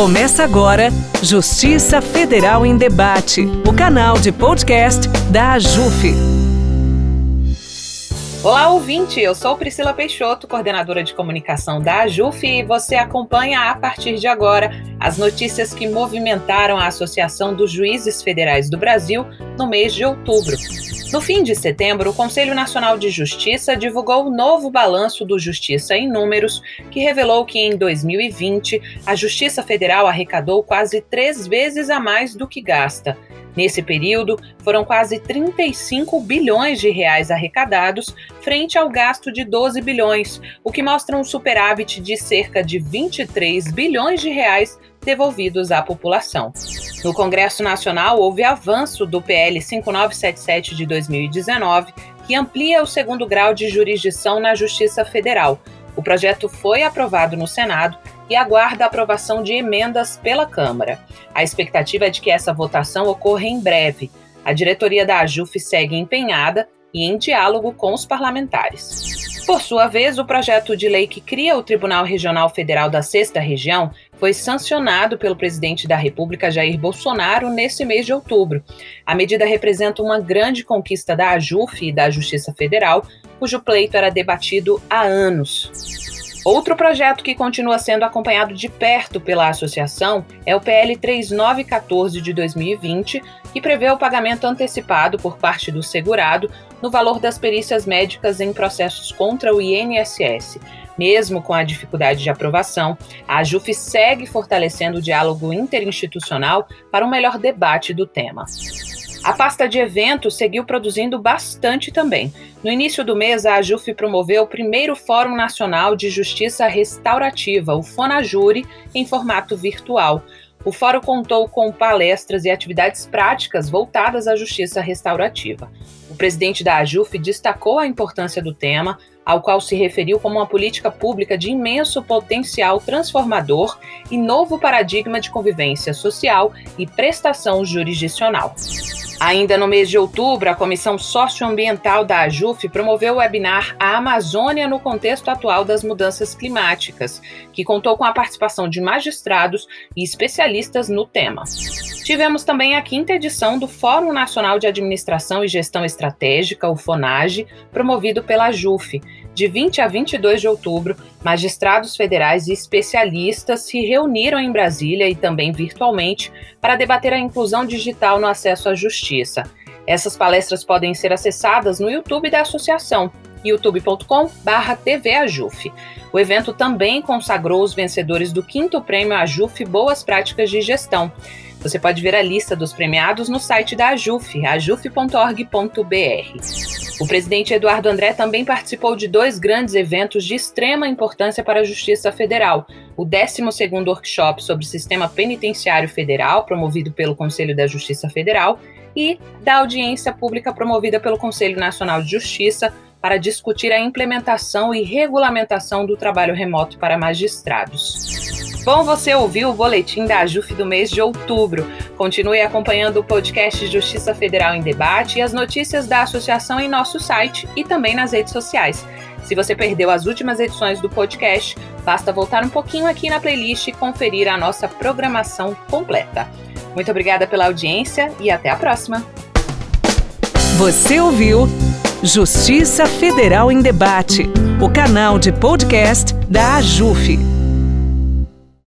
Começa agora Justiça Federal em Debate, o canal de podcast da AJUF. Olá, ouvinte! Eu sou Priscila Peixoto, coordenadora de comunicação da AJUF, e você acompanha a partir de agora as notícias que movimentaram a Associação dos Juízes Federais do Brasil no mês de outubro. No fim de setembro, o Conselho Nacional de Justiça divulgou o novo balanço do Justiça em Números, que revelou que em 2020 a Justiça Federal arrecadou quase três vezes a mais do que gasta. Nesse período, foram quase 35 bilhões de reais arrecadados, frente ao gasto de 12 bilhões, o que mostra um superávit de cerca de 23 bilhões de reais devolvidos à população. No Congresso Nacional, houve avanço do PL 5977 de 2019, que amplia o segundo grau de jurisdição na Justiça Federal. O projeto foi aprovado no Senado e aguarda a aprovação de emendas pela Câmara. A expectativa é de que essa votação ocorra em breve. A diretoria da AJUF segue empenhada e em diálogo com os parlamentares. Por sua vez, o projeto de lei que cria o Tribunal Regional Federal da Sexta Região foi sancionado pelo presidente da República, Jair Bolsonaro, nesse mês de outubro. A medida representa uma grande conquista da AJUF e da Justiça Federal, cujo pleito era debatido há anos. Outro projeto que continua sendo acompanhado de perto pela associação é o PL 3914 de 2020, que prevê o pagamento antecipado por parte do segurado no valor das perícias médicas em processos contra o INSS. Mesmo com a dificuldade de aprovação, a AJUF segue fortalecendo o diálogo interinstitucional para um melhor debate do tema. A pasta de eventos seguiu produzindo bastante também. No início do mês, a AJUF promoveu o primeiro Fórum Nacional de Justiça Restaurativa, o FONAJURE, em formato virtual. O fórum contou com palestras e atividades práticas voltadas à justiça restaurativa. O presidente da AJUF destacou a importância do tema, ao qual se referiu como uma política pública de imenso potencial transformador e novo paradigma de convivência social e prestação jurisdicional. Ainda no mês de outubro, a Comissão Socioambiental da AJUF promoveu o webinar A Amazônia no Contexto Atual das Mudanças Climáticas, que contou com a participação de magistrados e especialistas no tema. Tivemos também a quinta edição do Fórum Nacional de Administração e Gestão Estratégica, o FONAGE, promovido pela AJUF, de 20 a 22 de outubro, magistrados federais e especialistas se reuniram em Brasília e também virtualmente para debater a inclusão digital no acesso à justiça. Essas palestras podem ser acessadas no YouTube da associação, youtube.com/tvajuf. O evento também consagrou os vencedores do quinto prêmio Ajuf Boas Práticas de Gestão. Você pode ver a lista dos premiados no site da Ajuf, ajuf.org.br. O presidente Eduardo André também participou de dois grandes eventos de extrema importância para a Justiça Federal. O 12º Workshop sobre Sistema Penitenciário Federal, promovido pelo Conselho da Justiça Federal, e da audiência pública promovida pelo Conselho Nacional de Justiça para discutir a implementação e regulamentação do trabalho remoto para magistrados. Bom, você ouviu o boletim da AJUF do mês de outubro. Continue acompanhando o podcast Justiça Federal em Debate e as notícias da associação em nosso site e também nas redes sociais. Se você perdeu as últimas edições do podcast, basta voltar um pouquinho aqui na playlist e conferir a nossa programação completa. Muito obrigada pela audiência e até a próxima. Você ouviu Justiça Federal em Debate, o canal de podcast da AJUF.